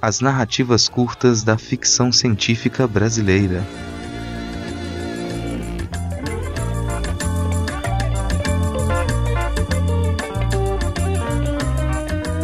As narrativas curtas da ficção científica brasileira.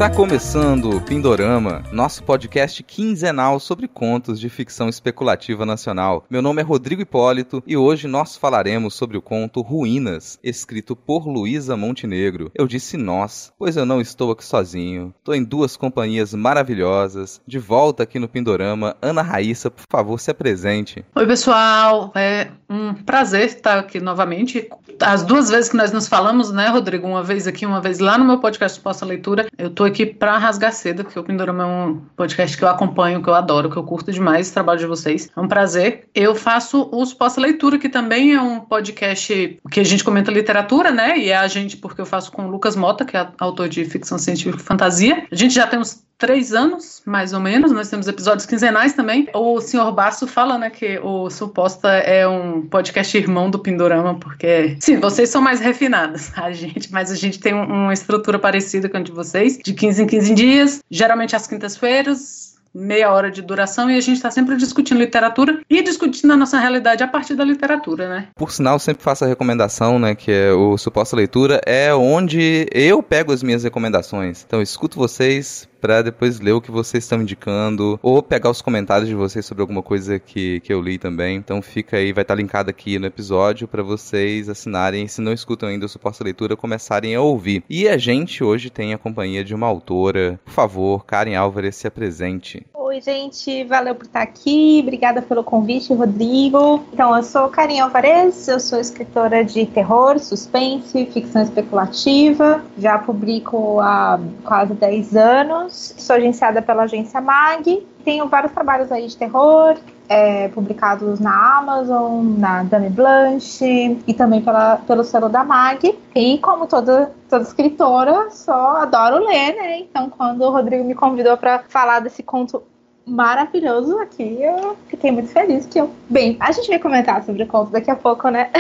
Está começando o Pindorama, nosso podcast quinzenal sobre contos de ficção especulativa nacional. Meu nome é Rodrigo Hipólito e hoje nós falaremos sobre o conto Ruínas, escrito por Luísa Montenegro. Eu disse nós, pois eu não estou aqui sozinho. Estou em duas companhias maravilhosas. De volta aqui no Pindorama, Ana Raíssa, por favor, se apresente. Oi, pessoal. É um prazer estar aqui novamente. As duas vezes que nós nos falamos, né, Rodrigo? Uma vez aqui, uma vez lá no meu podcast Posta Leitura. Eu estou aqui para rasgar cedo, porque o Pindorama é um podcast que eu acompanho, que eu adoro, que eu curto demais o trabalho de vocês. É um prazer. Eu faço o Suposta Leitura, que também é um podcast que a gente comenta literatura, né? E é a gente, porque eu faço com o Lucas Mota, que é autor de ficção científica e fantasia. A gente já tem uns três anos, mais ou menos. Nós temos episódios quinzenais também. O senhor Basso fala, né, que o Suposta é um podcast irmão do Pindorama, porque, sim, vocês são mais refinados, a gente, mas a gente tem uma estrutura parecida com a de vocês, de 15 em 15 dias, geralmente às quintas-feiras, meia hora de duração e a gente está sempre discutindo literatura e discutindo a nossa realidade a partir da literatura, né? Por sinal, sempre faço a recomendação, né, que é o Suposta Leitura, é onde eu pego as minhas recomendações. Então, escuto vocês, para depois ler o que vocês estão indicando ou pegar os comentários de vocês sobre alguma coisa que, que eu li também. Então fica aí, vai estar tá linkado aqui no episódio para vocês assinarem, se não escutam ainda o Suposta Leitura, começarem a ouvir. E a gente hoje tem a companhia de uma autora. Por favor, Karen Álvares, se apresente. Oi, gente, valeu por estar aqui. Obrigada pelo convite, Rodrigo. Então, eu sou Karen Alvarez, eu sou escritora de terror, suspense, ficção especulativa. Já publico há quase 10 anos. Sou agenciada pela agência MAG. Tenho vários trabalhos aí de terror, é, publicados na Amazon, na Dame Blanche e também pela, pelo selo da MAG. E como toda, toda escritora, só adoro ler, né? Então, quando o Rodrigo me convidou para falar desse conto maravilhoso aqui. Eu fiquei muito feliz que eu. Bem, a gente vai comentar sobre o conto daqui a pouco, né?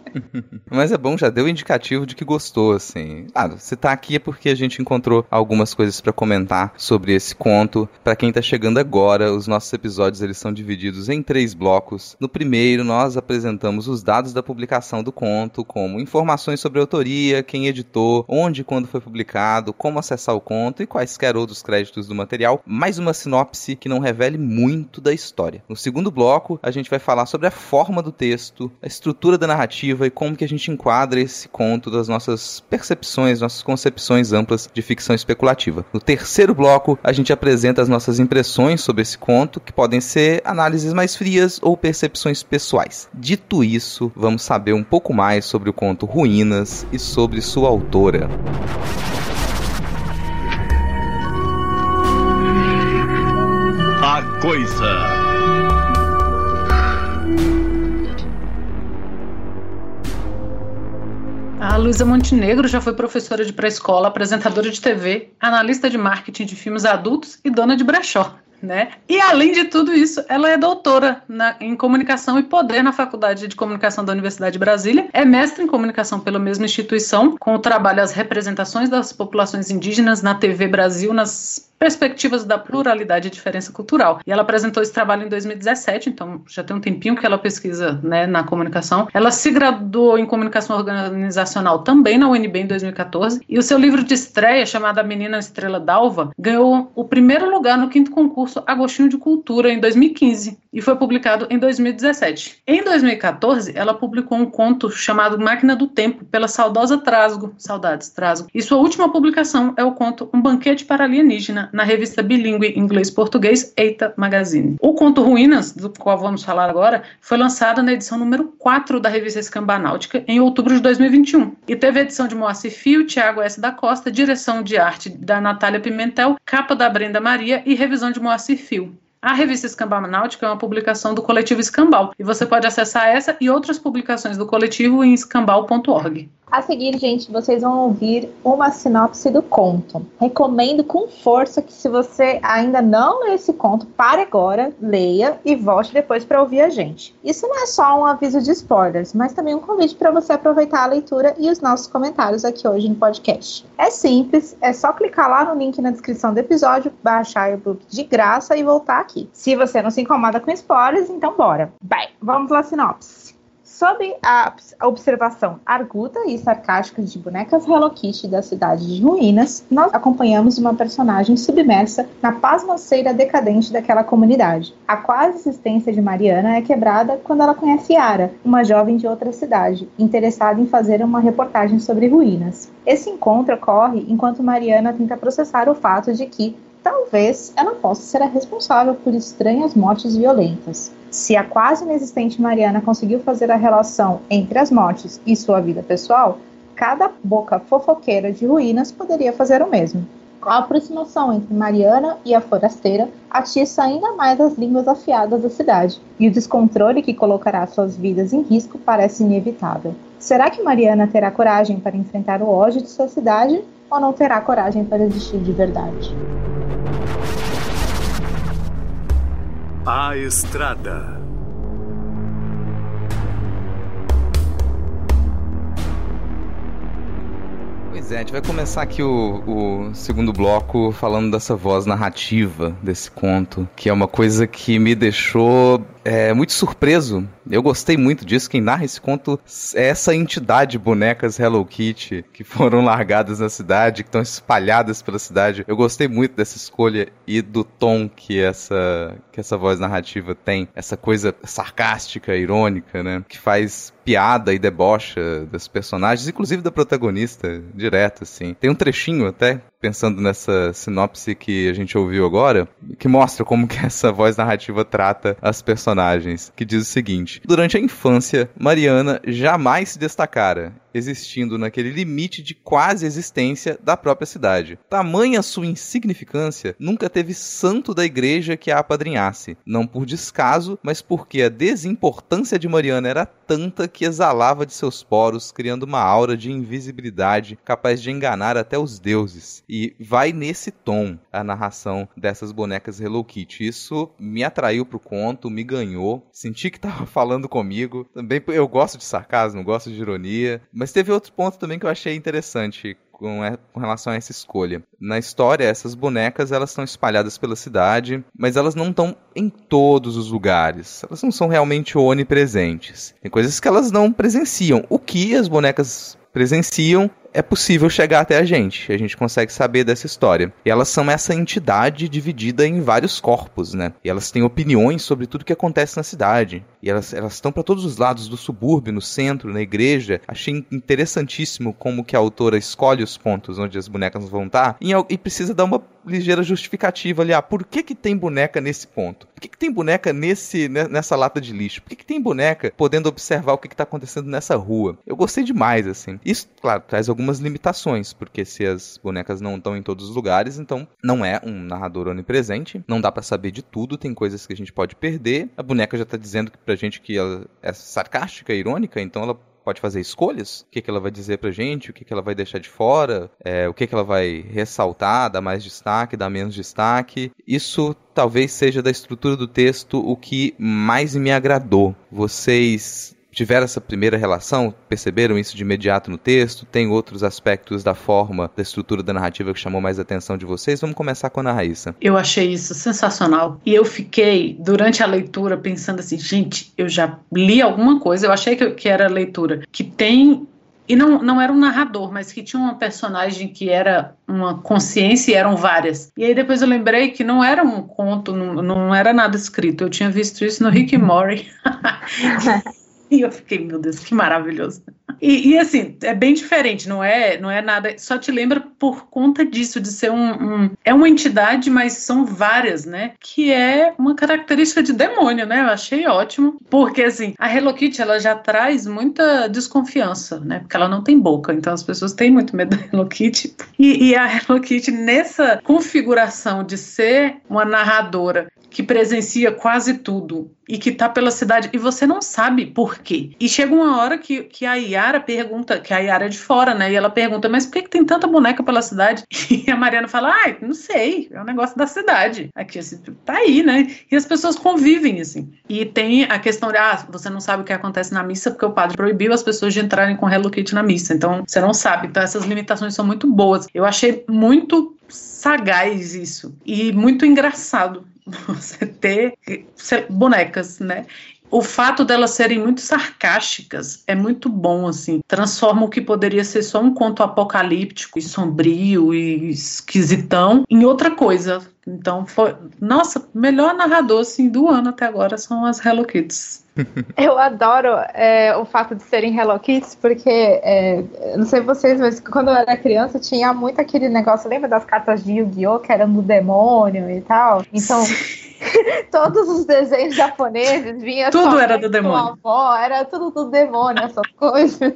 Mas é bom, já deu indicativo de que gostou, assim. Ah, você tá aqui é porque a gente encontrou algumas coisas para comentar sobre esse conto. Para quem tá chegando agora, os nossos episódios eles são divididos em três blocos. No primeiro, nós apresentamos os dados da publicação do conto, como informações sobre a autoria, quem editou, onde e quando foi publicado, como acessar o conto e quaisquer outros créditos do material. Mais uma sinopse que não revele muito da história. No segundo bloco, a gente vai falar sobre a forma do texto, a estrutura da narrativa e como que a gente enquadra esse conto das nossas percepções, nossas concepções amplas de ficção especulativa. No terceiro bloco, a gente apresenta as nossas impressões sobre esse conto, que podem ser análises mais frias ou percepções pessoais. Dito isso, vamos saber um pouco mais sobre o conto Ruínas e sobre sua autora. Coisa. A Luísa Montenegro já foi professora de pré-escola, apresentadora de TV, analista de marketing de filmes adultos e dona de brechó. Né? E além de tudo isso, ela é doutora na, em comunicação e poder na Faculdade de Comunicação da Universidade de Brasília, é mestre em comunicação pela mesma instituição, com o trabalho as representações das populações indígenas na TV Brasil, nas perspectivas da pluralidade e diferença cultural. E ela apresentou esse trabalho em 2017, então já tem um tempinho que ela pesquisa né, na comunicação. Ela se graduou em comunicação organizacional também na UNB em 2014, e o seu livro de estreia, chamado A Menina Estrela d'Alva, ganhou o primeiro lugar no quinto concurso Agostinho de Cultura em 2015 e foi publicado em 2017. Em 2014, ela publicou um conto chamado Máquina do Tempo pela saudosa Trasgo, saudades Trasgo, e sua última publicação é o conto Um Banquete para Alienígena na revista bilíngue inglês-português Eita Magazine. O conto Ruínas, do qual vamos falar agora, foi lançado na edição número 4 da revista Escambanáutica em outubro de 2021 e teve edição de Moacir Fio, Tiago S. da Costa, direção de arte da Natália Pimentel, capa da Brenda Maria e revisão de Moacir Fio. A revista Escambau Náutica é uma publicação do coletivo Escambau e você pode acessar essa e outras publicações do coletivo em escambau.org. A seguir, gente, vocês vão ouvir uma sinopse do conto. Recomendo com força que, se você ainda não leu esse conto, pare agora, leia e volte depois para ouvir a gente. Isso não é só um aviso de spoilers, mas também um convite para você aproveitar a leitura e os nossos comentários aqui hoje no podcast. É simples, é só clicar lá no link na descrição do episódio, baixar o book de graça e voltar aqui. Se você não se incomoda com spoilers, então bora. Bem, vamos lá, sinopse. Sob a observação arguta e sarcástica de bonecas Hello Kitty da cidade de ruínas, nós acompanhamos uma personagem submersa na pasmaceira decadente daquela comunidade. A quase existência de Mariana é quebrada quando ela conhece Yara, uma jovem de outra cidade, interessada em fazer uma reportagem sobre ruínas. Esse encontro ocorre enquanto Mariana tenta processar o fato de que, talvez, ela possa ser a responsável por estranhas mortes violentas. Se a quase inexistente Mariana conseguiu fazer a relação entre as mortes e sua vida pessoal, cada boca fofoqueira de ruínas poderia fazer o mesmo. A aproximação entre Mariana e a forasteira atiça ainda mais as línguas afiadas da cidade, e o descontrole que colocará suas vidas em risco parece inevitável. Será que Mariana terá coragem para enfrentar o ódio de sua cidade ou não terá coragem para existir de verdade? A Estrada. Pois é, a gente vai começar aqui o, o, segundo bloco falando dessa voz narrativa desse conto, que é uma coisa que me deixou é, muito surpreso. Eu gostei muito disso. Quem narra esse conto é essa entidade bonecas Hello Kitty que foram largadas na cidade, que estão espalhadas pela cidade. Eu gostei muito dessa escolha e do tom que essa, que essa voz narrativa tem. Essa coisa sarcástica, irônica, né? Que faz piada e debocha das personagens, inclusive da protagonista, direto, assim. Tem um trechinho até pensando nessa sinopse que a gente ouviu agora, que mostra como que essa voz narrativa trata as personagens, que diz o seguinte: Durante a infância, Mariana jamais se destacara existindo naquele limite de quase existência da própria cidade. Tamanha sua insignificância, nunca teve santo da igreja que a apadrinhasse, não por descaso, mas porque a desimportância de Mariana era tanta que exalava de seus poros, criando uma aura de invisibilidade capaz de enganar até os deuses. E vai nesse tom a narração dessas bonecas Hello Kitty. Isso me atraiu pro conto, me ganhou, senti que tava falando comigo. Também eu gosto de sarcasmo, gosto de ironia, mas teve outro ponto também que eu achei interessante com, com, relação a essa escolha. Na história, essas bonecas elas estão espalhadas pela cidade, mas elas não estão em todos os lugares. Elas não são realmente onipresentes. Tem coisas que elas não presenciam. O que as bonecas presenciam é possível chegar até a gente. A gente consegue saber dessa história. E elas são essa entidade dividida em vários corpos, né? E elas têm opiniões sobre tudo que acontece na cidade. E elas estão para todos os lados do subúrbio, no centro, na igreja. Achei interessantíssimo como que a autora escolhe os pontos onde as bonecas vão estar e, e precisa dar uma ligeira justificativa ali. Ah, por que que tem boneca nesse ponto? Por que que tem boneca nesse, nessa lata de lixo? Por que que tem boneca podendo observar o que que tá acontecendo nessa rua? Eu gostei demais, assim. Isso, claro, traz algumas limitações, porque se as bonecas não estão em todos os lugares, então não é um narrador onipresente, não dá para saber de tudo, tem coisas que a gente pode perder. A boneca já tá dizendo pra gente que ela é sarcástica, irônica, então ela pode fazer escolhas. O que, que ela vai dizer pra gente, o que, que ela vai deixar de fora, é, o que, que ela vai ressaltar, dar mais destaque, dar menos destaque. Isso talvez seja da estrutura do texto o que mais me agradou. Vocês tiveram essa primeira relação, perceberam isso de imediato no texto? Tem outros aspectos da forma, da estrutura da narrativa que chamou mais a atenção de vocês? Vamos começar com a Ana Raíssa. Eu achei isso sensacional. E eu fiquei, durante a leitura, pensando assim, gente, eu já li alguma coisa, eu achei que, que era leitura que tem e não, não era um narrador, mas que tinha uma personagem que era uma consciência e eram várias. E aí depois eu lembrei que não era um conto, não, não era nada escrito. Eu tinha visto isso no Rick Mori. E eu fiquei, meu Deus, que maravilhoso. E, e, assim, é bem diferente, não é, não é nada. Só te lembra por conta disso, de ser um, um, É uma entidade, mas são várias, né? Que é uma característica de demônio, né? Eu achei ótimo. Porque, assim, a Hello Kitty, ela já traz muita desconfiança, né? Porque ela não tem boca, então as pessoas têm muito medo da Hello Kitty. E, e a Hello Kitty, nessa configuração de ser uma narradora que presencia quase tudo e que tá pela cidade e você não sabe por quê. E chega uma hora que, que a Yara pergunta, que a Yara é de fora, né? E ela pergunta, mas por que, que tem tanta boneca pela cidade? E a Mariana fala, ai, ah, não sei, é um negócio da cidade. Aqui, assim, tá aí, né? E as pessoas convivem, assim. E tem a questão de, ah, você não sabe o que acontece na missa porque o padre proibiu as pessoas de entrarem com Hello Kitty na missa. Então, você não sabe. Então, essas limitações são muito boas. Eu achei muito sagaz isso. E muito engraçado você ter bonecas, né? O fato delas serem muito sarcásticas é muito bom, assim. Transforma o que poderia ser só um conto apocalíptico e sombrio e esquisitão em outra coisa. Então foi. Nossa, melhor narrador assim, do ano até agora são as Hello Kids. Eu adoro é, o fato de serem Hello Kids, porque, é, não sei vocês, mas quando eu era criança tinha muito aquele negócio, lembra das cartas de Yu-Gi-Oh! que eram do demônio e tal? Então. todos os desenhos japoneses vinha tudo era do demônio. avó, era tudo do demônio essas coisas.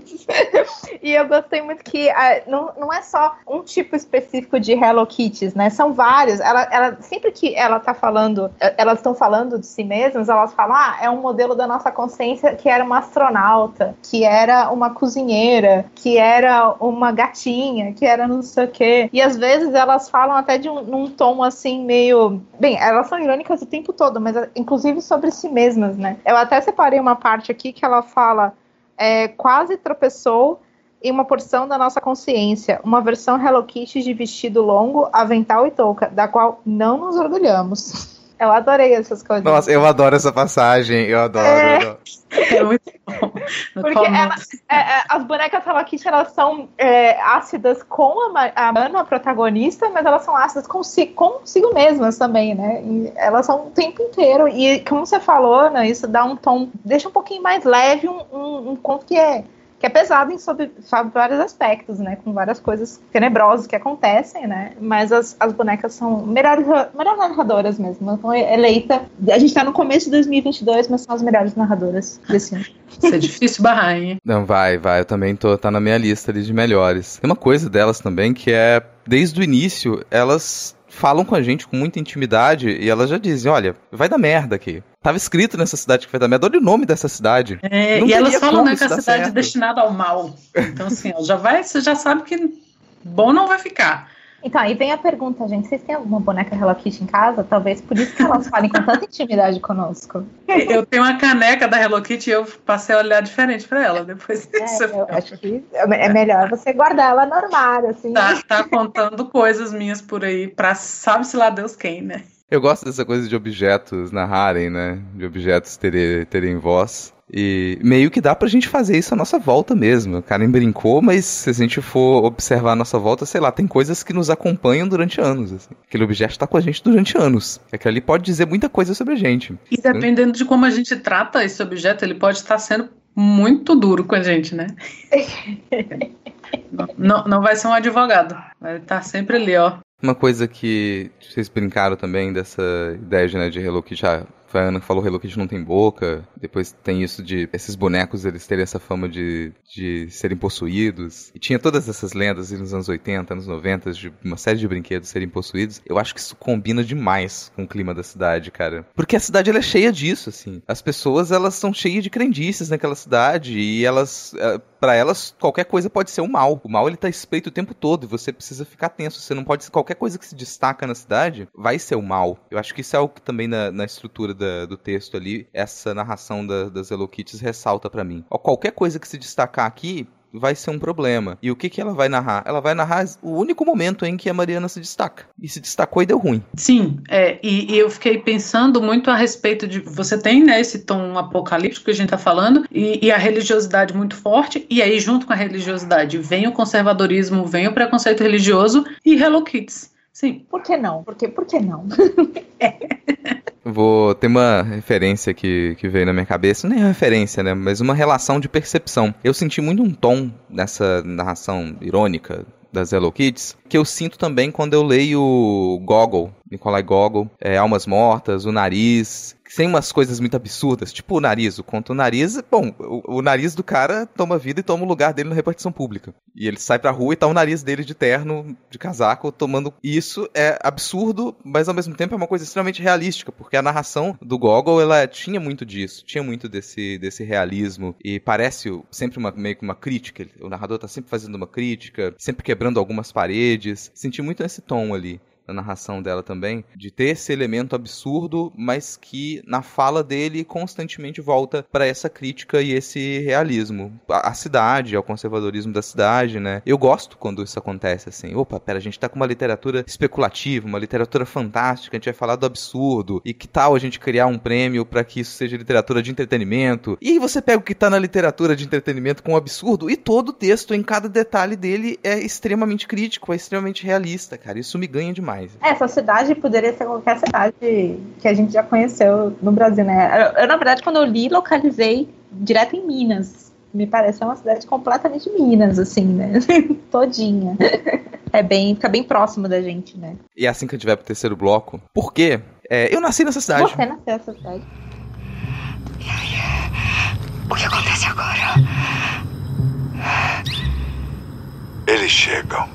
E eu gostei muito que uh, não, não é só um tipo específico de Hello Kitties né? São vários. Ela, ela sempre que ela tá falando elas estão falando de si mesmas elas falam ah, é um modelo da nossa consciência que era uma astronauta que era uma cozinheira que era uma gatinha que era não sei o quê. E às vezes elas falam até de um, num tom assim meio bem elas são irônicas o tempo todo, mas inclusive sobre si mesmas, né? Eu até separei uma parte aqui que ela fala é, quase tropeçou em uma porção da nossa consciência, uma versão Hello Kitty de vestido longo, avental e touca, da qual não nos orgulhamos. Eu adorei essas coisas. Nossa, eu adoro essa passagem, eu adoro. É, é muito bom. Porque ela, é, é, as bonecas Hello Kitty, elas são é, ácidas com a, a Mano, a protagonista, mas elas são ácidas consigo, consigo mesmas também, né? E elas são o tempo inteiro. E como você falou, né, isso dá um tom, deixa um pouquinho mais leve um, um, um conto que é que é pesado em sobre, sobre, vários aspectos, né? Com várias coisas tenebrosas que acontecem, né? Mas as, as bonecas são melhores, melhores narradoras mesmo. Então, eleita. A gente tá no começo de 2022, mas são as melhores narradoras desse ano. Isso é difícil barrar, hein? Não, vai, vai. Eu também tô, tá na minha lista ali de melhores. Tem uma coisa delas também que é, desde o início, elas falam com a gente com muita intimidade e elas já dizem: olha, vai dar merda aqui. Tava escrito nessa cidade que vai dar merda. Olha o nome dessa cidade. É, e elas falam né, que a cidade é destinada ao mal. Então, assim, já vai, você já sabe que bom não vai ficar. Então, aí vem a pergunta, gente. Vocês têm alguma boneca Hello Kitty em casa? Talvez por isso que elas falem com tanta intimidade conosco. Eu tenho uma caneca da Hello Kitty e eu passei a olhar diferente para ela depois é, disso. eu acho que é melhor você guardar ela no armário, assim. Tá, tá contando coisas minhas por aí pra sabe-se lá Deus quem, né? Eu gosto dessa coisa de objetos narrarem, né? De objetos terem, terem voz. E meio que dá pra gente fazer isso à nossa volta mesmo. O Karen brincou, mas se a gente for observar a nossa volta, sei lá, tem coisas que nos acompanham durante anos. Assim. Aquele objeto tá com a gente durante anos. Aquilo ali pode dizer muita coisa sobre a gente. E dependendo de como a gente trata esse objeto, ele pode estar sendo muito duro com a gente, né? não, não vai ser um advogado. Vai estar sempre ali, ó. Uma coisa que vocês brincaram também dessa ideia né, de Hello Kitty, ah, foi a Ana que falou Hello Kitty não tem boca. Depois tem isso de esses bonecos eles terem essa fama de, de serem possuídos. E tinha todas essas lendas nos anos 80, anos 90, de uma série de brinquedos serem possuídos. Eu acho que isso combina demais com o clima da cidade, cara. Porque a cidade ela é cheia disso, assim. As pessoas elas são cheias de crendices naquela cidade e elas eh, para elas qualquer coisa pode ser o mal. O mal ele tá espreito o tempo todo e você precisa ficar tenso. Você não pode qualquer coisa que se destaca na cidade vai ser o mal. Eu acho que isso é algo que também na, na estrutura da, do texto ali, essa narração da, das Hello Kitties ressalta para mim. Ó, qualquer coisa que se destacar aqui vai ser um problema. E o que, que ela vai narrar? Ela vai narrar o único momento em que a Mariana se destaca. E se destacou e deu ruim. Sim, é, e, e eu fiquei pensando muito a respeito de. Você tem né, esse tom apocalíptico que a gente está falando, e, e, a religiosidade muito forte, e aí, junto com a religiosidade, vem o conservadorismo, vem o preconceito religioso e Hello Kids. Sim. Por que não? Por que, por que não? é. Vou ter uma referência que, que veio na minha cabeça, nem referência, né? Mas uma relação de percepção. Eu senti muito um tom nessa narração irônica das Hello Kids, que eu sinto também quando eu leio Gogol, Nikolai Gogol, é, Almas Mortas, O Nariz. Sem umas coisas muito absurdas, tipo o nariz. O conto o nariz, bom, o, o, nariz do cara toma vida e toma o lugar dele na repartição pública. E ele sai pra rua e tá o nariz dele de terno, de casaco, tomando. Isso é absurdo, mas ao mesmo tempo é uma coisa extremamente realística, porque a narração do Gogol, ela tinha muito disso, tinha muito desse, desse realismo. E parece sempre uma, meio que uma crítica. O narrador tá sempre fazendo uma crítica, sempre quebrando algumas paredes. Senti muito esse tom ali na narração dela também, de ter esse elemento absurdo, mas que na fala dele constantemente volta para essa crítica e esse realismo. A, a, cidade, ao conservadorismo da cidade, né? Eu gosto quando isso acontece assim. Opa, pera, a gente tá com uma literatura especulativa, uma literatura fantástica, a gente vai falar do absurdo. E que tal a gente criar um prêmio para que isso seja literatura de entretenimento? E aí você pega o que tá na literatura de entretenimento com o absurdo e todo o texto, em cada detalhe dele, é extremamente crítico, é extremamente realista, cara. Isso me ganha demais demais. Essa cidade poderia ser qualquer cidade que a gente já conheceu no Brasil, né? Eu, eu na verdade, quando eu li, localizei direto em Minas. Me parece uma cidade completamente Minas, assim, né? Todinha. É bem, fica bem próximo da gente, né? E assim que a gente vai pro terceiro bloco, por quê? É, eu nasci nessa cidade. Você nasceu nessa cidade. E aí? O que acontece agora? Eles chegam.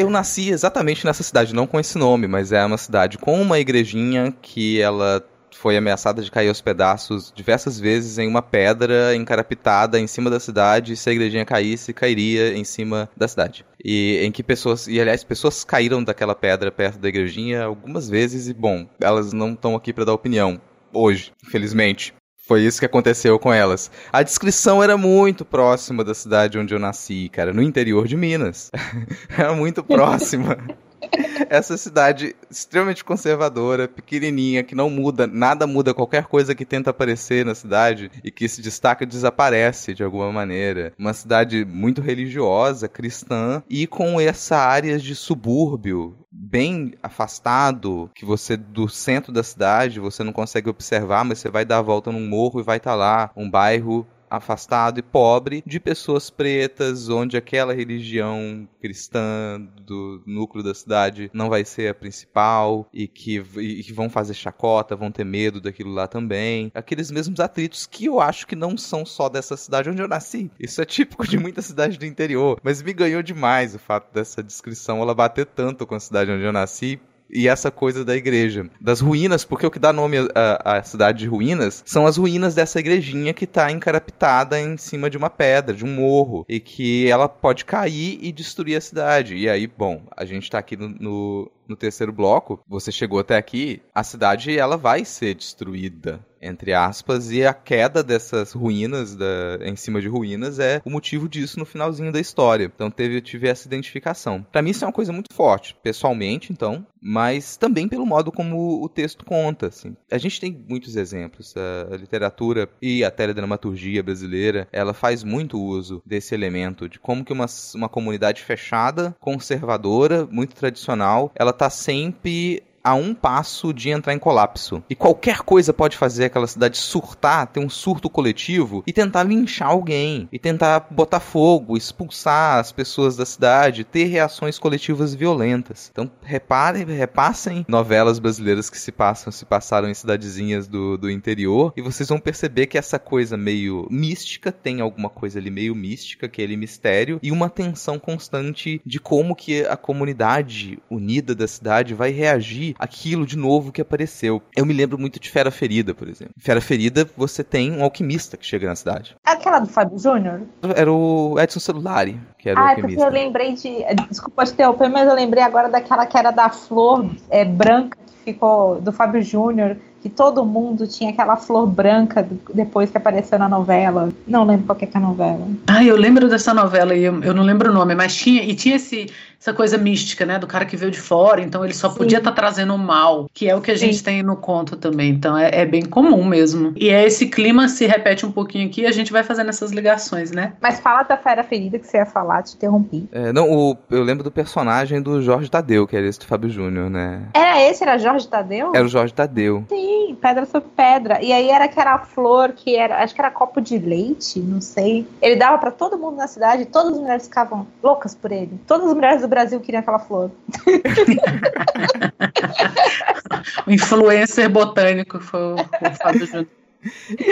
Eu nasci exatamente nessa cidade, não com esse nome, mas é uma cidade com uma igrejinha que ela foi ameaçada de cair aos pedaços diversas vezes em uma pedra encarapitada em cima da cidade. Se a igrejinha caísse, cairia em cima da cidade. E em que pessoas, e aliás, pessoas caíram daquela pedra perto da igrejinha algumas vezes e bom, elas não estão aqui para dar opinião hoje, infelizmente. Foi isso que aconteceu com elas. A descrição era muito próxima da cidade onde eu nasci, cara, no interior de Minas. era muito próxima. Essa cidade extremamente conservadora, pequenininha, que não muda, nada muda, qualquer coisa que tenta aparecer na cidade e que se destaca desaparece de alguma maneira. Uma cidade muito religiosa, cristã e com essa área de subúrbio bem afastado, que você do centro da cidade você não consegue observar, mas você vai dar a volta num morro e vai estar tá lá um bairro afastado e pobre de pessoas pretas, onde aquela religião cristã do núcleo da cidade não vai ser a principal e que, e que vão fazer chacota, vão ter medo daquilo lá também. Aqueles mesmos atritos que eu acho que não são só dessa cidade onde eu nasci. Isso é típico de muita cidade do interior, mas me ganhou demais o fato dessa descrição ela bater tanto com a cidade onde eu nasci e essa coisa da igreja. Das ruínas, porque o que dá nome à, cidade de ruínas são as ruínas dessa igrejinha que está encarapitada em cima de uma pedra, de um morro, e que ela pode cair e destruir a cidade. E aí, bom, a gente está aqui no, no no terceiro bloco, você chegou até aqui, a cidade ela vai ser destruída entre aspas, e a queda dessas ruínas, da, em cima de ruínas, é o motivo disso no finalzinho da história. Então teve, tive essa identificação. Para mim isso é uma coisa muito forte, pessoalmente, então, mas também pelo modo como o texto conta. Assim. A gente tem muitos exemplos. A literatura e a teledramaturgia brasileira, ela faz muito uso desse elemento, de como que uma, uma comunidade fechada, conservadora, muito tradicional, ela tá sempre a um passo de entrar em colapso. E qualquer coisa pode fazer aquela cidade surtar, ter um surto coletivo e tentar linchar alguém, e tentar botar fogo, expulsar as pessoas da cidade, ter reações coletivas violentas. Então, reparem, repassem novelas brasileiras que se passam, se passaram em cidadezinhas do, do interior, e vocês vão perceber que essa coisa meio mística tem alguma coisa ali meio mística, aquele mistério, e uma tensão constante de como que a comunidade unida da cidade vai reagir aquilo de novo que apareceu. Eu me lembro muito de Fera Ferida, por exemplo. Fera Ferida, você tem um alquimista que chega na cidade. É aquela do Fábio Júnior? Era o Edson Celulari, que era ah, o alquimista. Ah, porque eu lembrei de... Desculpa te interromper, mas eu lembrei agora daquela que era da flor é, branca que ficou do Fábio Júnior que todo mundo tinha aquela flor branca depois que apareceu na novela. Não lembro qual que é a novela. Ah, eu lembro dessa novela e eu, eu, não lembro o nome, mas tinha e tinha esse essa coisa mística, né, do cara que veio de fora, então ele só Sim. podia estar tá trazendo o mal, que é o que a gente Sim. tem no conto também. Então é, é, bem comum mesmo. E é esse clima se repete um pouquinho aqui, a gente vai fazendo essas ligações, né? Mas fala da fera ferida que você ia falar, te interrompi. É, não, o, eu lembro do personagem do Jorge Tadeu, que era esse do Fábio Júnior, né? Era esse, era Jorge Tadeu? Era o Jorge Tadeu. Sim, pedra sobre pedra. E aí era aquela flor que era, acho que era copo de leite, não sei. Ele dava para todo mundo na cidade, todas as mulheres ficavam loucas por ele. Todas as mulheres do Brasil queriam aquela flor. o influencer botânico foi o, o Fábio Júnior.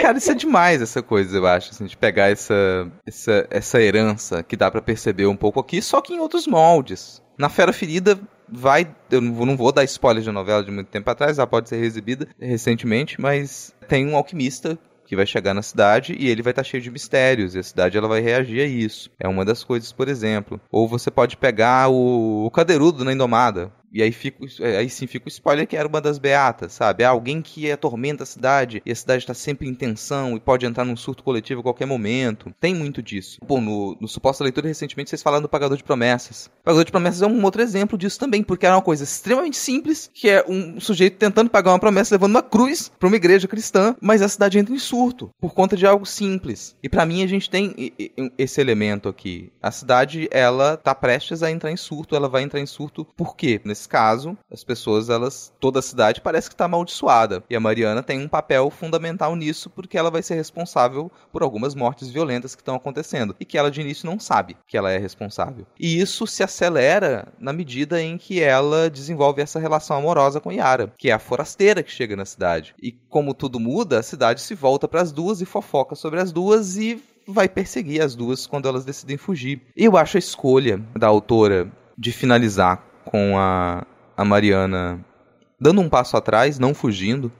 Cara, isso é demais, essa coisa, eu acho, assim, de pegar essa, essa, essa herança que dá para perceber um pouco aqui, só que em outros moldes. Na Fera Ferida vai. Eu não vou dar spoiler de novela de muito tempo atrás, ela pode ser exibida recentemente, mas tem um alquimista que vai chegar na cidade e ele vai estar tá cheio de mistérios e a cidade ela vai reagir a isso. É uma das coisas, por exemplo. Ou você pode pegar o, o Cadeirudo na Indomada. E aí, fica, aí sim fica o spoiler que era uma das beatas, sabe? É alguém que atormenta a cidade e a cidade está sempre em tensão e pode entrar num surto coletivo a qualquer momento. Tem muito disso. Pô, no, no suposta leitura recentemente vocês falaram do Pagador de Promessas. O Pagador de Promessas é um outro exemplo disso também, porque era uma coisa extremamente simples, que é um sujeito tentando pagar uma promessa levando uma cruz para uma igreja cristã, mas a cidade entra em surto por conta de algo simples. E para mim a gente tem esse elemento aqui. A cidade, ela tá prestes a entrar em surto, ela vai entrar em surto por quê? Nesse caso, as pessoas, elas, toda a cidade parece que está amaldiçoada. E a Mariana tem um papel fundamental nisso, porque ela vai ser responsável por algumas mortes violentas que estão acontecendo. E que ela de início não sabe que ela é responsável. E isso se acelera na medida em que ela desenvolve essa relação amorosa com Yara, que é a forasteira que chega na cidade. E como tudo muda, a cidade se volta para as duas e fofoca sobre as duas e vai perseguir as duas quando elas decidem fugir. Eu acho a escolha da autora de finalizar com a, a Mariana dando um passo atrás, não fugindo,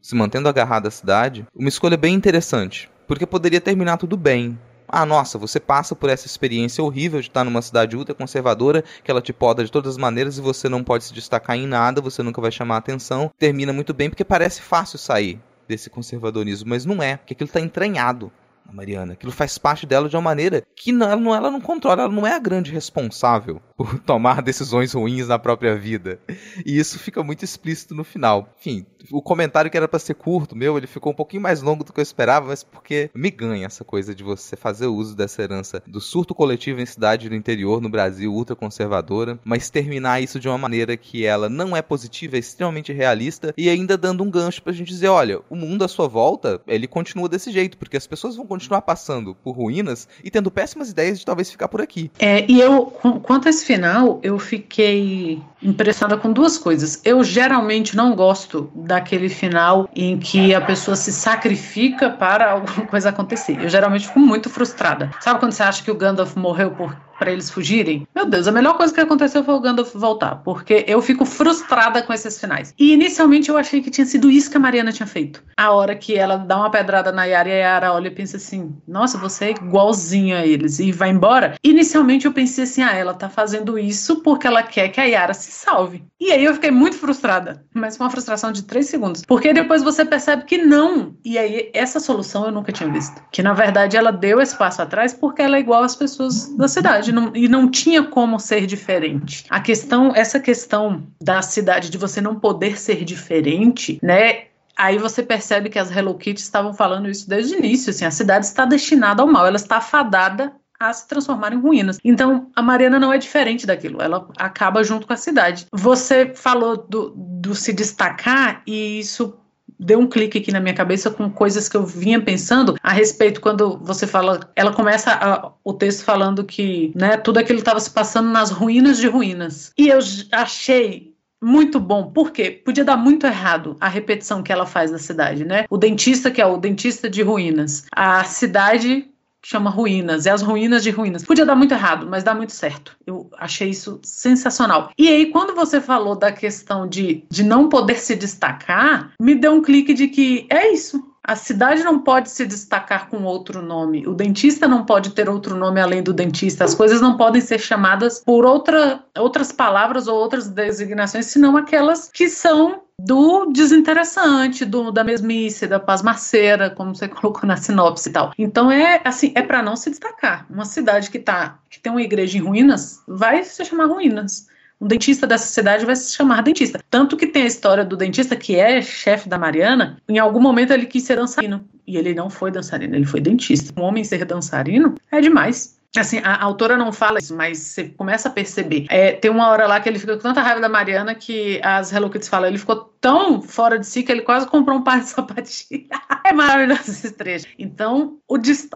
se mantendo agarrada à cidade, uma escolha bem interessante, porque poderia terminar tudo bem. Ah, nossa, você passa por essa experiência horrível de estar numa cidade ultra conservadora, que ela te poda de todas as maneiras e você não pode se destacar em nada, você nunca vai chamar atenção. Termina muito bem porque parece fácil sair desse conservadorismo, mas não é, porque aquilo está entranhado a Mariana. Aquilo faz parte dela de uma maneira que não, ela não controla, ela não é a grande responsável por tomar decisões ruins na própria vida. E isso fica muito explícito no final. Enfim, o comentário que era para ser curto, meu, ele ficou um pouquinho mais longo do que eu esperava, mas porque me ganha essa coisa de você fazer uso dessa herança do surto coletivo em cidade do interior no Brasil, ultraconservadora, mas terminar isso de uma maneira que ela não é positiva, é extremamente realista e ainda dando um gancho pra gente dizer, olha, o mundo à sua volta, ele continua desse jeito, porque as pessoas vão continuar passando por ruínas e tendo péssimas ideias de talvez ficar por aqui. É, e eu, quanto a esse final, eu fiquei impressionada com duas coisas. Eu geralmente não gosto daquele final em que a pessoa se sacrifica para alguma coisa acontecer. Eu geralmente fico muito frustrada. Sabe quando você acha que o Gandalf morreu por para eles fugirem. Meu Deus, a melhor coisa que aconteceu foi o Gandalf voltar, porque eu fico frustrada com esses finais. E inicialmente eu achei que tinha sido isso que a Mariana tinha feito. A hora que ela dá uma pedrada na Yara e a Yara olha e pensa assim: nossa, você é igualzinho a eles, e vai embora. Inicialmente eu pensei assim: ah, ela tá fazendo isso porque ela quer que a Yara se salve. E aí eu fiquei muito frustrada, mas uma frustração de três segundos, porque depois você percebe que não. E aí essa solução eu nunca tinha visto. Que na verdade ela deu esse passo atrás porque ela é igual às pessoas da cidade cidade não, e não tinha como ser diferente. A questão, essa questão da cidade de você não poder ser diferente, né? Aí você percebe que as Hello Kitty estavam falando isso desde o início, assim, a cidade está destinada ao mal, ela está fadada a se transformar em ruínas. Então, a Mariana não é diferente daquilo, ela acaba junto com a cidade. Você falou do, do se destacar e isso deu um clique aqui na minha cabeça com coisas que eu vinha pensando a respeito quando você fala, ela começa a, o texto falando que, né, tudo aquilo estava se passando nas ruínas de ruínas. E eu achei muito bom, porque podia dar muito errado a repetição que ela faz da cidade, né? O dentista que é o dentista de ruínas, a cidade chama Ruínas, é as ruínas de ruínas. Podia dar muito errado, mas dá muito certo. Eu achei isso sensacional. E aí, quando você falou da questão de, de não poder se destacar, me deu um clique de que é isso. A cidade não pode se destacar com outro nome. O dentista não pode ter outro nome além do dentista. As coisas não podem ser chamadas por outra, outras palavras ou outras designações, senão aquelas que são do desinteressante, do, da mesmice, da pasmaceira, como você colocou na sinopse e tal. Então é assim, é para não se destacar. Uma cidade que tá que tem uma igreja em ruínas vai se chamar ruínas. Um dentista dessa cidade vai se chamar dentista. Tanto que tem a história do dentista que é chefe da Mariana. Em algum momento ele quis ser dançarino. E ele não foi dançarino, ele foi dentista. Um homem ser dançarino é demais. Assim, a autora não fala isso, mas você começa a perceber. É, tem uma hora lá que ele fica com tanta raiva da Mariana que as Hello Kitty falam, ele ficou tão fora de si que ele quase comprou um par de sapatilha. é maravilhoso esse trecho. Então,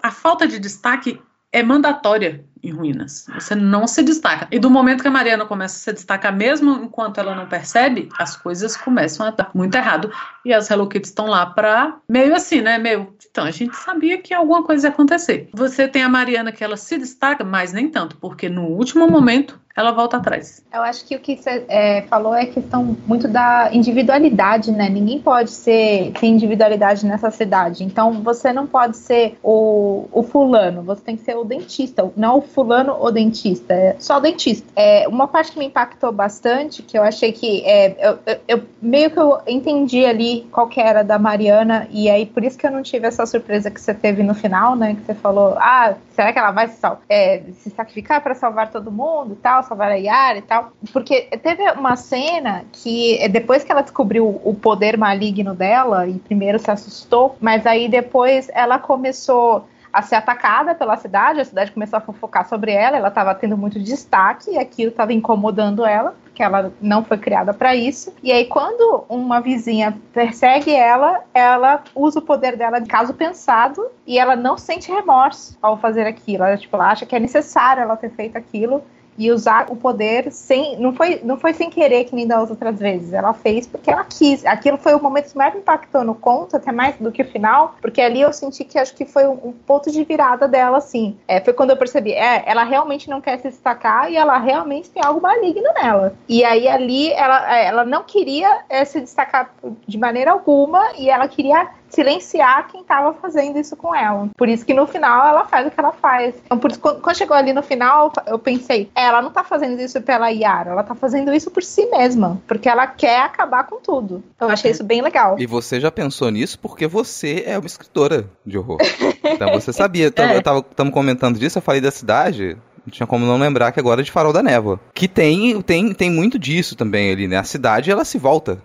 a falta de destaque é mandatória em ruínas. Você não se destaca. E do momento que a Mariana começa a se destacar, mesmo enquanto ela não percebe, as coisas começam a dar muito errado. E as Hello Kitty estão lá pra meio assim, né? Meio. Então, a gente sabia que alguma coisa ia acontecer. Você tem a Mariana que ela se destaca, mas nem tanto, porque no último momento ela volta atrás. Eu acho que o que você é, falou é questão muito da individualidade, né? Ninguém pode ser ter individualidade nessa cidade. Então você não pode ser o, o fulano, você tem que ser o dentista, não o fulano o dentista, é só o dentista. É, uma parte que me impactou bastante, que eu achei que é, eu, eu, eu, meio que eu entendi ali qual que era da Mariana, e aí por isso que eu não tive essa surpresa que você teve no final, né? Que você falou, ah, será que ela vai se, é, se sacrificar para salvar todo mundo e tal? Salvar a Yara e tal. Porque teve uma cena que é, depois que ela descobriu o poder maligno dela, e primeiro se assustou, mas aí depois ela começou a ser atacada pela cidade, a cidade começou a fofocar sobre ela, ela estava tendo muito destaque e aquilo estava incomodando ela, porque ela não foi criada para isso. E aí quando uma vizinha persegue ela, ela usa o poder dela de caso pensado e ela não sente remorso ao fazer aquilo. Ela, tipo, acha que é necessário ela ter feito aquilo e usar o poder sem. Não foi, não foi sem querer que nem das outras vezes. Ela fez porque ela quis. Aquilo foi o momento que mais impactou no conto, até mais do que o final, porque ali eu senti que acho que foi um, um ponto de virada dela, assim. É, foi quando eu percebi, é, ela realmente não quer se destacar e ela realmente tem algo maligno nela. E aí ali ela, é, ela não queria é, se destacar de maneira alguma e ela queria silenciar quem estava fazendo isso com ela. Por isso que no final ela faz o que ela faz. Então, por isso, quando chegou ali no final, eu pensei, é, ela não tá fazendo isso pela Yara, ela tá fazendo isso por si mesma, porque ela quer acabar com tudo. Então, eu achei isso bem legal. E você já pensou nisso porque você é uma escritora de horror. então, você sabia. Então, é. Eu tava, tamo comentando disso, eu falei da cidade, não tinha como não lembrar que agora é de Farol da Névoa. Que tem, tem, tem muito disso também ali, né? A cidade, ela se volta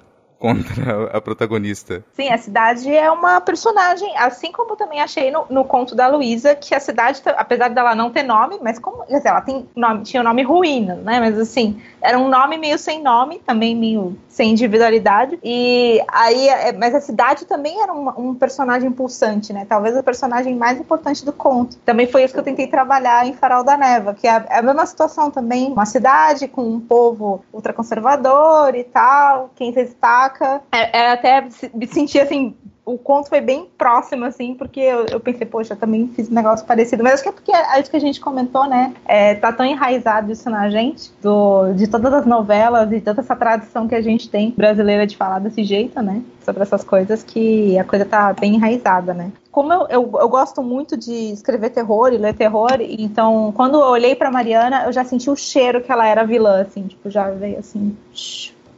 contra a protagonista. Sim, a cidade é uma personagem, assim como também achei no, no conto da Luísa, que a cidade, apesar dela não ter nome, mas como, quer dizer, ela tem nome, tinha o nome Ruína, né? Mas assim, era um nome meio sem nome, também meio sem individualidade. E aí, é, mas a cidade também era um, um personagem pulsante, né? Talvez o personagem mais importante do conto. Também foi isso que eu tentei trabalhar em Farol da Neva, que é a, é a mesma situação também, uma cidade com um povo ultraconservador e tal, quem se destaca. É, é até me sentir assim o conto foi bem próximo, assim, porque eu, eu, pensei, poxa, também fiz um negócio parecido. Mas acho que é porque é isso que a gente comentou, né? É, tá tão enraizado isso na gente, do, de todas as novelas e toda essa tradição que a gente tem brasileira de falar desse jeito, né? Sobre essas coisas, que a coisa tá bem enraizada, né? Como eu, eu, eu gosto muito de escrever terror e ler terror, então quando eu olhei pra Mariana, eu já senti o cheiro que ela era vilã, assim, tipo, já veio assim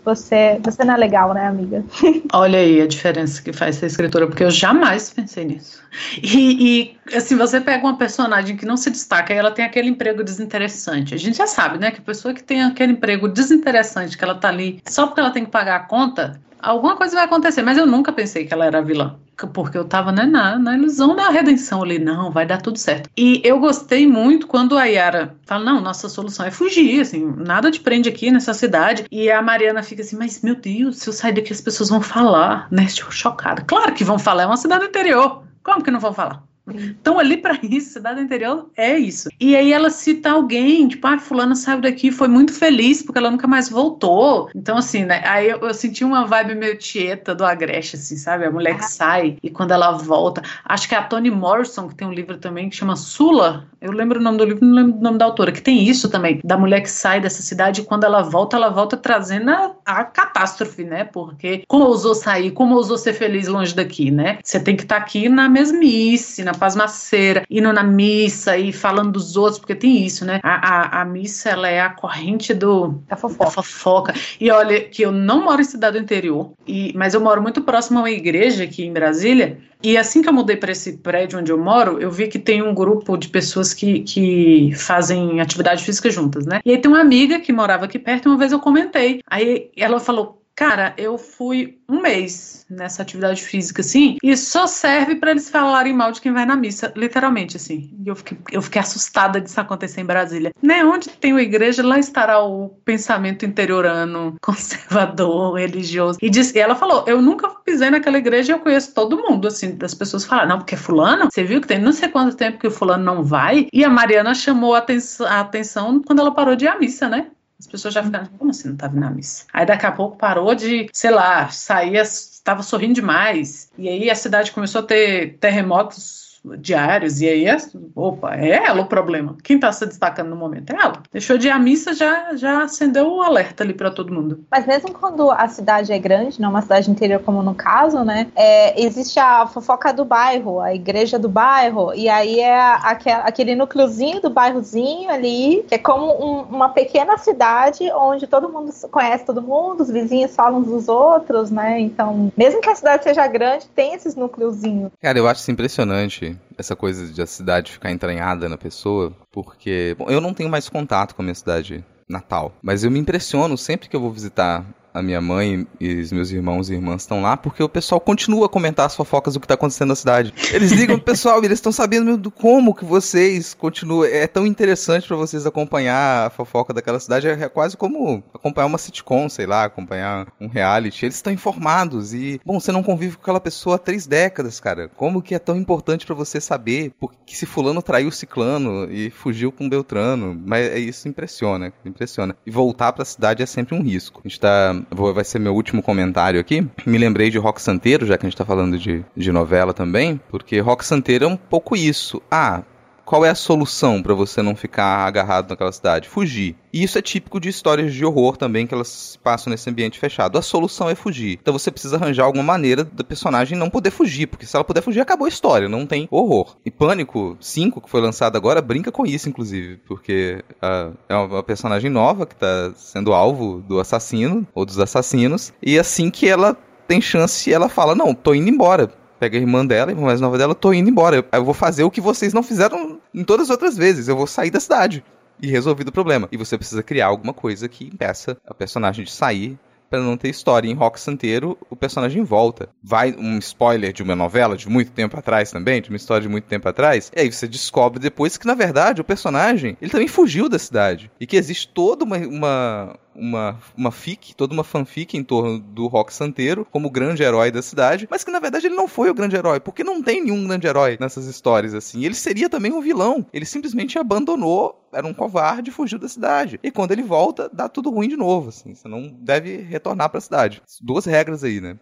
você, você não é legal, né, amiga? Olha aí a diferença que faz ser escritora, porque eu jamais pensei nisso. E, e assim, você pega uma personagem que não se destaca e ela tem aquele emprego desinteressante. A gente já sabe, né, que a pessoa que tem aquele emprego desinteressante, que ela tá ali só porque ela tem que pagar a conta, alguma coisa vai acontecer, mas eu nunca pensei que ela era vilã. Porque eu tava né, na, na ilusão da redenção ali, não, vai dar tudo certo. E eu gostei muito quando a Yara fala: não, nossa solução é fugir, assim, nada te prende aqui nessa cidade. E a Mariana fica assim: mas meu Deus, se eu sair daqui as pessoas vão falar, né? Chocada. Claro que vão falar, é uma cidade interior. Como que não vão falar? Então, ali para isso, cidade interior é isso. E aí ela cita alguém, tipo, ah, fulana saiu daqui, foi muito feliz porque ela nunca mais voltou. Então, assim, né? Aí eu, eu senti uma vibe meio tieta do Agreste, assim, sabe? A mulher que ah. sai e quando ela volta. Acho que é a Toni Morrison, que tem um livro também que chama Sula. Eu lembro o nome do livro, não lembro o nome da autora, que tem isso também, da mulher que sai dessa cidade e quando ela volta, ela volta trazendo a, a catástrofe, né? Porque como ousou sair, como ousou ser feliz longe daqui, né? Você tem que estar tá aqui na mesmice, na pasmaceira, indo na missa e falando dos outros, porque tem isso, né? A, a, a missa, ela é a corrente do, da, fofoca. da fofoca. E olha, que eu não moro em cidade interior, e, mas eu moro muito próximo a uma igreja aqui em Brasília, e assim que eu mudei para esse prédio onde eu moro, eu vi que tem um grupo de pessoas que, que fazem atividade física juntas, né? E aí tem uma amiga que morava aqui perto, e uma vez eu comentei. Aí ela falou: Cara, eu fui um mês nessa atividade física, assim, e só serve para eles falarem mal de quem vai na missa, literalmente, assim. E eu fiquei, eu fiquei assustada disso acontecer em Brasília. Né, onde tem uma igreja, lá estará o pensamento interiorano, conservador, religioso. E, disse, e ela falou: Eu nunca pisei naquela igreja e eu conheço todo mundo, assim, das pessoas falam, não, porque é fulano, você viu que tem não sei quanto tempo que o fulano não vai, e a Mariana chamou a atenção, a atenção quando ela parou de ir à missa, né? As pessoas já ficaram, como assim não estava na missa? Aí daqui a pouco parou de, sei lá, saía, estava sorrindo demais. E aí a cidade começou a ter terremotos diários, e aí, é, opa, é ela o problema. Quem está se destacando no momento é ela. Deixou de ir à missa, já, já acendeu o alerta ali para todo mundo. Mas mesmo quando a cidade é grande, não é uma cidade interior como no caso, né, é, existe a fofoca do bairro, a igreja do bairro, e aí é aquele, aquele núcleozinho do bairrozinho ali, que é como um, uma pequena cidade onde todo mundo conhece todo mundo, os vizinhos falam uns dos outros, né, então, mesmo que a cidade seja grande, tem esses núcleozinhos. Cara, eu acho isso impressionante essa coisa de a cidade ficar entranhada na pessoa, porque bom, eu não tenho mais contato com a minha cidade natal, mas eu me impressiono sempre que eu vou visitar a minha mãe e os meus irmãos e irmãs estão lá, porque o pessoal continua a comentar as fofocas do que está acontecendo na cidade. Eles ligam pro pessoal e eles estão sabendo do como que vocês continuam. É tão interessante para vocês acompanhar a fofoca daquela cidade. É quase como acompanhar uma sitcom, sei lá, acompanhar um reality. Eles estão informados e, bom, você não convive com aquela pessoa há três décadas, cara. Como que é tão importante para você saber porque se fulano traiu ciclano e fugiu com Beltrano? Mas é isso impressiona, impressiona. E voltar para a cidade é sempre um risco. A gente tá vou, vai ser meu último comentário aqui. Me lembrei de Rock Santeiro, já que a gente tá falando de, de novela também, porque Rock Santeiro é um pouco isso. Ah, qual é a solução para você não ficar agarrado naquela cidade? Fugir. E isso é típico de histórias de horror também que elas passam nesse ambiente fechado. A solução é fugir. Então você precisa arranjar alguma maneira do personagem não poder fugir, porque se ela puder fugir, acabou a história, não tem horror. E Pânico 5, que foi lançado agora, brinca com isso, inclusive, porque uh, é uma personagem nova que tá sendo alvo do assassino ou dos assassinos, e assim que ela tem chance, ela fala: Não, tô indo embora pega a irmã dela, a irmã mais nova dela, tô indo embora. Eu vou fazer o que vocês não fizeram em todas as outras vezes. Eu vou sair da cidade. E resolvido o problema. E você precisa criar alguma coisa que impeça a personagem de sair para não ter história. Em Rock Santeiro, o personagem volta. Vai um spoiler de uma novela de muito tempo atrás também, de uma história de muito tempo atrás. E aí você descobre depois que, na verdade, o personagem, ele também fugiu da cidade. E que existe toda uma, uma uma, uma fic, toda uma fanfic em torno do Rock Santeiro como o grande herói da cidade, mas que na verdade ele não foi o grande herói, porque não tem nenhum grande herói nessas histórias assim. Ele seria também um vilão. Ele simplesmente abandonou, era um covarde fugiu da cidade. E quando ele volta, dá tudo ruim de novo, assim. Você não deve retornar para a cidade. Duas regras aí, né,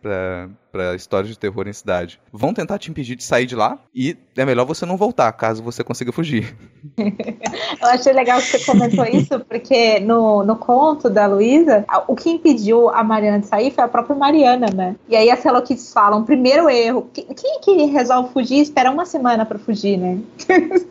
pra histórias de terror em cidade. Vão tentar te impedir de sair de lá e é melhor você não voltar, caso você consiga fugir. Eu achei legal que você comentou isso, porque no, no conto da Luísa, o que impediu a Mariana de sair foi a própria Mariana, né? E aí as Hello Kitties falam, primeiro erro, quem que resolve fugir espera uma semana para fugir, né?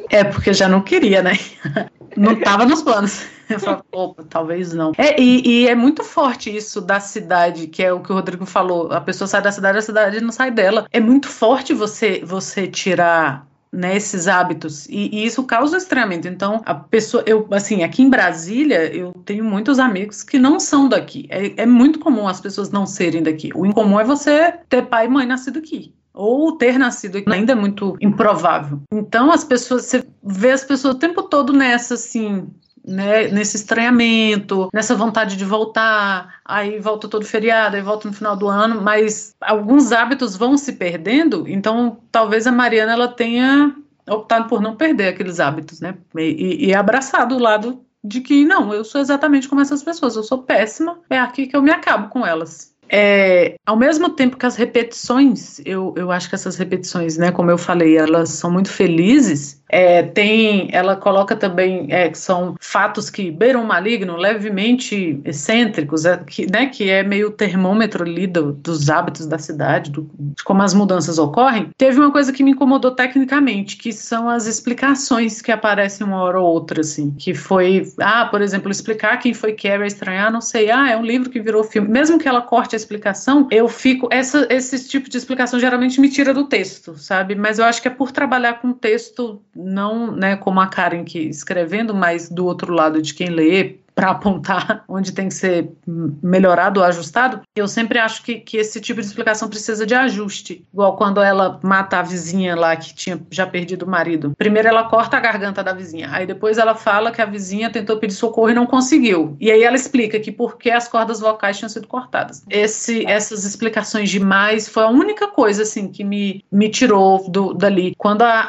É, porque já não queria, né? Não tava nos planos. Eu falo, opa, talvez não. É, e, e, é muito forte isso da cidade, que é o que o Rodrigo falou. A pessoa sai da cidade, a cidade não sai dela. É muito forte você, você tirar né, esses hábitos e, e, isso causa estranhamento. Então, a pessoa, eu assim, aqui em Brasília, eu tenho muitos amigos que não são daqui. É, é muito comum as pessoas não serem daqui. O incomum é você ter pai e mãe nascido aqui ou ter nascido ainda é muito improvável. Então as pessoas, você vê as pessoas o tempo todo nessa assim, né, nesse estranhamento, nessa vontade de voltar, aí volta todo feriado, aí volta no final do ano, mas alguns hábitos vão se perdendo, então talvez a Mariana ela tenha optado por não perder aqueles hábitos, né, e, e abraçado o lado de que não, eu sou exatamente como essas pessoas, eu sou péssima, é aqui que eu me acabo com elas. É, ao mesmo tempo que as repetições, eu, eu acho que essas repetições, né, como eu falei, elas são muito felizes, é, tem, ela coloca também é, que são fatos que beiram maligno, levemente excêntricos, é, que, né, que é meio termômetro ali do, dos hábitos da cidade, do, de como as mudanças ocorrem. Teve uma coisa que me incomodou tecnicamente, que são as explicações que aparecem uma hora ou outra, assim, que foi, ah, por exemplo, explicar quem foi Carrie estranhar, não sei, ah, é um livro que virou filme. Mesmo que ela corte a explicação, eu fico, essa, esse tipo de explicação geralmente me tira do texto, sabe? Mas eu acho que é por trabalhar com texto não né, como a Karen que escrevendo, mas do outro lado de quem lê, para apontar onde tem que ser melhorado ou ajustado, eu sempre acho que, que esse tipo de explicação precisa de ajuste. Igual quando ela mata a vizinha lá que tinha já perdido o marido. Primeiro ela corta a garganta da vizinha, aí depois ela fala que a vizinha tentou pedir socorro e não conseguiu. E aí ela explica que porque as cordas vocais tinham sido cortadas. Esse, essas explicações demais foi a única coisa assim que me, me tirou do, dali. Quando a,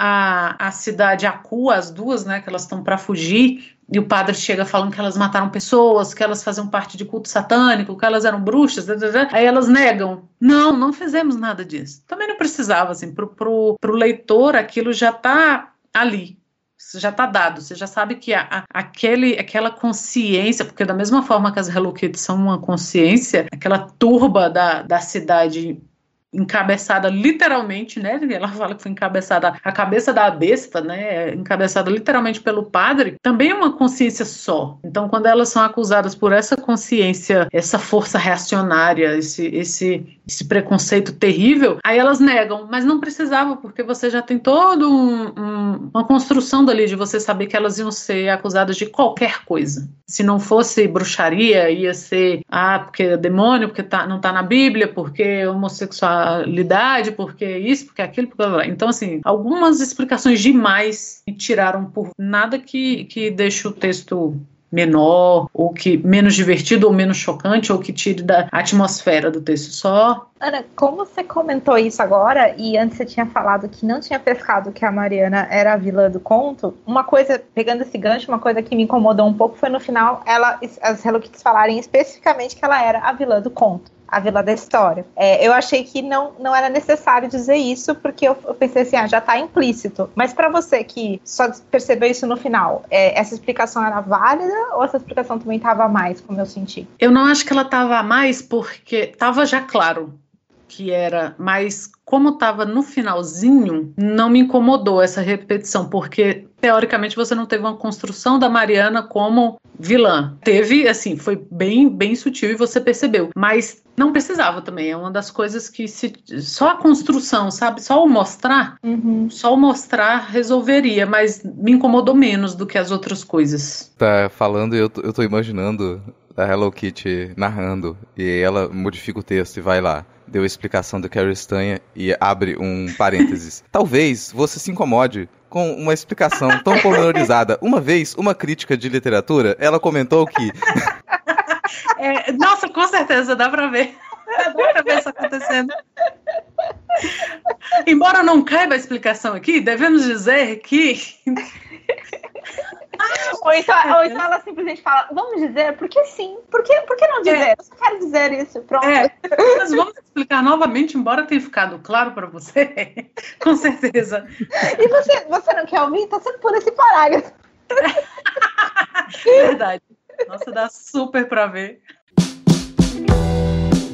a, a cidade acua as duas, né, que elas estão para fugir, e o padre chega falando que elas mataram pessoas, que elas faziam parte de culto satânico, que elas eram bruxas, aí elas negam. Não, não fizemos nada disso. Também não precisava, assim, pro, pro, pro leitor aquilo já está ali, já está dado, você já sabe que a, a, aquele, aquela consciência, porque da mesma forma que as Hello Kitty são uma consciência, aquela turba da, da cidade encabeçada literalmente, né? Ela fala que foi encabeçada a cabeça da besta, né? Encabeçada literalmente pelo padre, também é uma consciência só. Então, quando elas são acusadas por essa consciência, essa força reacionária, esse, esse, esse preconceito terrível, aí elas negam, mas não precisava, porque você já tem todo um, um, uma construção dali de você saber que elas iam ser acusadas de qualquer coisa. Se não fosse bruxaria, ia ser ah, porque é demônio, porque tá, não tá na Bíblia, porque homossexual sexualidade, porque isso, porque aquilo, porque Então, assim, algumas explicações demais me tiraram por nada que, que deixe o texto menor, ou que menos divertido, ou menos chocante, ou que tire da atmosfera do texto só. Ana, como você comentou isso agora, e antes você tinha falado que não tinha pescado que a Mariana era a vilã do conto, uma coisa, pegando esse gancho, uma coisa que me incomodou um pouco foi no final ela, as Hello Kitties falarem especificamente que ela era a vilã do conto a Vila da História. É, eu achei que não, não era necessário dizer isso, porque eu, eu pensei assim, ah, já está implícito. Mas para você que só percebeu isso no final, é, essa explicação era válida ou essa explicação também estava a mais, como eu senti? Eu não acho que ela estava a mais, porque estava já claro que era, mas como estava no finalzinho, não me incomodou essa repetição, porque teoricamente você não teve uma construção da Mariana como vilã. Teve, assim, foi bem, bem sutil e você percebeu, mas não precisava também. É uma das coisas que se só a construção, sabe, só o mostrar, uhum. só o mostrar resolveria, mas me incomodou menos do que as outras coisas. Tá falando, eu, eu tô imaginando a Hello Kitty narrando e ela modifica o texto e vai lá deu a explicação do Carrie Stanha e abre um parênteses. Talvez você se incomode com uma explicação tão pormenorizada. Uma vez, uma crítica de literatura, ela comentou que. É, nossa, com certeza, dá pra ver. Dá pra ver isso acontecendo. Embora não caiba a explicação aqui, devemos dizer que ou, então, ou então ela simplesmente fala, vamos dizer, porque sim, por que, por que não dizer? É. Eu só quero dizer isso, pronto. É. Mas vamos explicar novamente, embora tenha ficado claro para você, com certeza. E você, você não quer ouvir? Tá sendo por esse parágrafo. Verdade. Nossa, dá super para ver.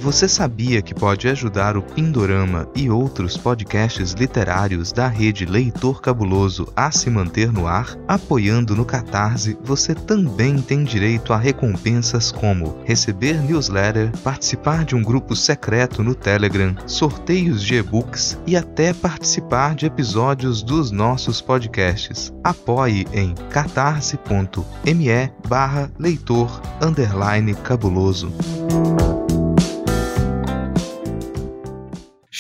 Você sabia que pode ajudar o Pindorama e outros podcasts literários da rede Leitor Cabuloso a se manter no ar? Apoiando no Catarse, você também tem direito a recompensas como receber newsletter, participar de um grupo secreto no Telegram, sorteios de e-books e até participar de episódios dos nossos podcasts. Apoie em catarse.me barra leitor cabuloso.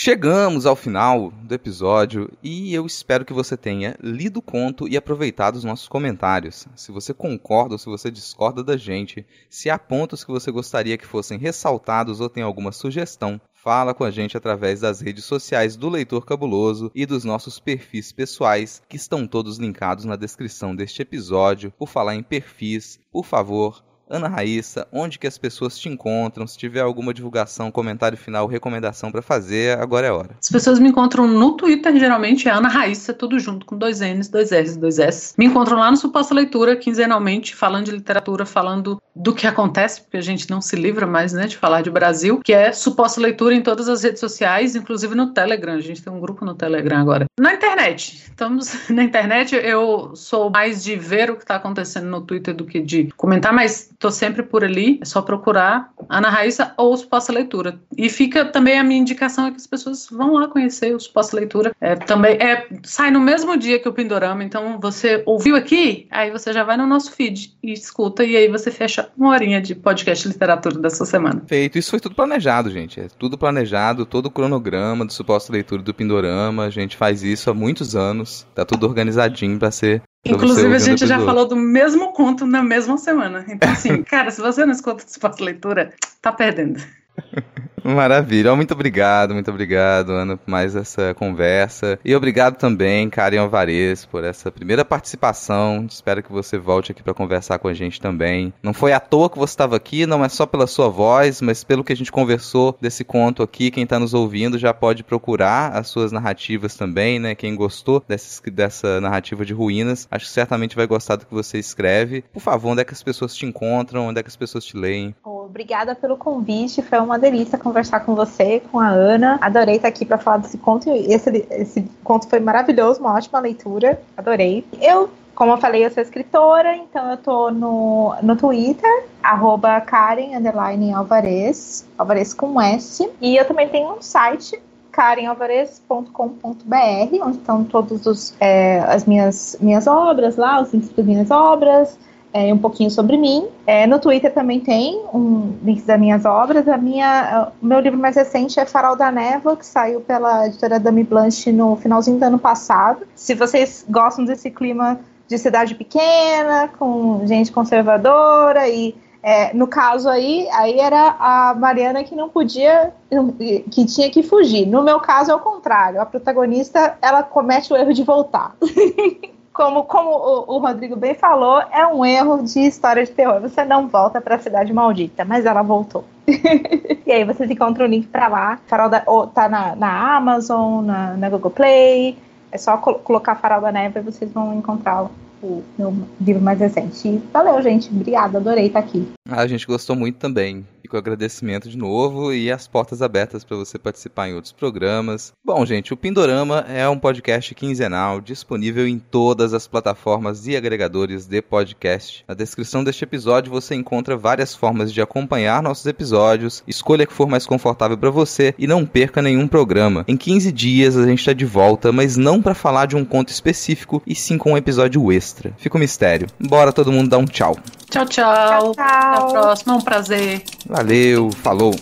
Chegamos ao final do episódio e eu espero que você tenha lido o conto e aproveitado os nossos comentários. Se você concorda ou se você discorda da gente, se há pontos que você gostaria que fossem ressaltados ou tem alguma sugestão, fala com a gente através das redes sociais do Leitor Cabuloso e dos nossos perfis pessoais, que estão todos linkados na descrição deste episódio. Por falar em perfis, por favor, Ana Raíssa, onde que as pessoas te encontram? Se tiver alguma divulgação, comentário final, recomendação para fazer, agora é hora. As pessoas me encontram no Twitter, geralmente é Ana Raíssa, tudo junto, com dois N's, dois R's, dois S. Me encontram lá no Suposta Leitura, quinzenalmente, falando de literatura, falando do que acontece, porque a gente não se livra mais, né, de falar de Brasil, que é Suposta Leitura em todas as redes sociais, inclusive no Telegram. A gente tem um grupo no Telegram agora. Na internet. Estamos na internet, eu sou mais de ver o que está acontecendo no Twitter do que de comentar, mas tô sempre por ali, é só procurar Ana Raíssa ou os pós-leitura. E fica também a minha indicação é que as pessoas vão lá conhecer os pós-leitura. É, também é, sai no mesmo dia que o Pindorama, então você ouviu aqui, aí você já vai no nosso feed e escuta, e aí você fecha uma horinha de podcast literatura dessa semana. Feito. Isso foi tudo planejado, gente. É tudo planejado, todo o cronograma do suposto leitura do Pindorama. A gente faz isso há muitos anos. Tá tudo organizadinho para ser Inclusive, a gente já falou do mesmo conto na mesma semana. Então, assim, cara, se você não escuta esse pós-leitura, tá perdendo. Maravilha. Muito obrigado, muito obrigado, Ana, por mais essa conversa. E obrigado também, Karen Alvarez, por essa primeira participação. Espero que você volte aqui para conversar com a gente também. Não foi à toa que você estava aqui, não é só pela sua voz, mas pelo que a gente conversou desse conto aqui. Quem está nos ouvindo já pode procurar as suas narrativas também, né? Quem gostou dessa, narrativa de ruínas, acho que certamente vai gostar do que você escreve. Por favor, onde é que as pessoas te encontram? Onde é que as pessoas te leem? Obrigada pelo convite, foi uma delícia conversar com você, com a Ana. Adorei estar aqui para falar desse conto. Esse, esse conto foi maravilhoso, uma ótima leitura. Adorei. Eu como eu falei, eu sou escritora, então eu tô no, no Twitter, arroba Karen Alvarez, Alvarez com S. E eu também tenho um site, karenalvarez.com.br, onde estão todas é, as minhas, minhas obras lá, os links das minhas obras, é, um pouquinho sobre mim. É, no Twitter também tem um link das minhas obras. A minha, o meu livro mais recente é Farol da Névoa, que saiu pela editora Dami Blanche no finalzinho do ano passado. Se vocês gostam desse clima de cidade pequena, com gente conservadora e é, no caso aí, aí era a Mariana que não podia, que tinha que fugir. No meu caso é o contrário. A protagonista ela comete o erro de voltar. como, como o, o, Rodrigo bem falou, é um erro de história de terror. Você não volta para a cidade maldita, mas ela voltou. e aí vocês encontram o link para lá. Farol da, ou, tá na, na Amazon, na, na, Google Play. É só col colocar Farol da Neve e vocês vão encontrar o meu livro mais recente. Valeu, gente. Obrigada, adorei estar aqui. A gente gostou muito também fica o agradecimento de novo e as portas abertas para você participar em outros programas. Bom, gente, o Pindorama é um podcast quinzenal disponível em todas as plataformas e agregadores de podcast. Na descrição deste episódio você encontra várias formas de acompanhar nossos episódios, escolha que for mais confortável para você e não perca nenhum programa. Em 15 dias a gente está de volta, mas não para falar de um conto específico e sim com um episódio extra. Fica o um mistério. Bora todo mundo dar um tchau. Tchau, tchau. tchau, tchau. Até a próxima. Um prazer. Valeu. Falou.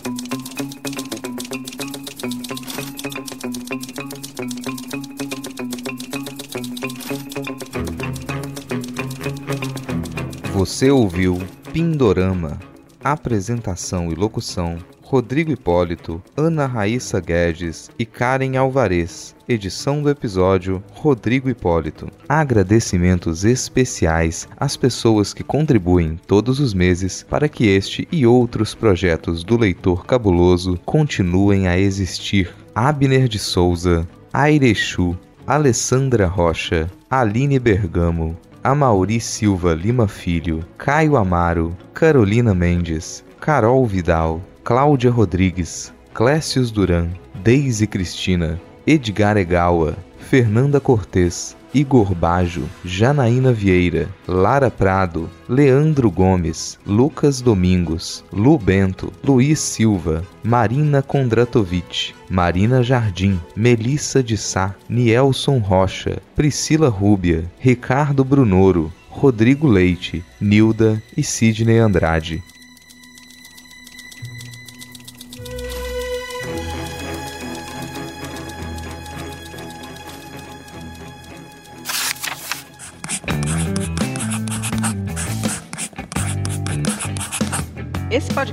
Você ouviu Pindorama. Apresentação e locução Rodrigo Hipólito, Ana Raíssa Guedes e Karen Alvarez. Edição do episódio Rodrigo Hipólito. Agradecimentos especiais às pessoas que contribuem todos os meses para que este e outros projetos do Leitor Cabuloso continuem a existir. Abner de Souza, Airechu, Alessandra Rocha, Aline Bergamo, Amauri Silva Lima Filho, Caio Amaro, Carolina Mendes, Carol Vidal, Cláudia Rodrigues, Clécius Duran, Deise Cristina, Edgar Egawa, Fernanda Cortês, Igor Bajo, Janaína Vieira, Lara Prado, Leandro Gomes, Lucas Domingos, Lu Bento, Luiz Silva, Marina Kondratovic, Marina Jardim, Melissa de Sá, Nielson Rocha, Priscila Rúbia, Ricardo Brunoro, Rodrigo Leite, Nilda e Sidney Andrade.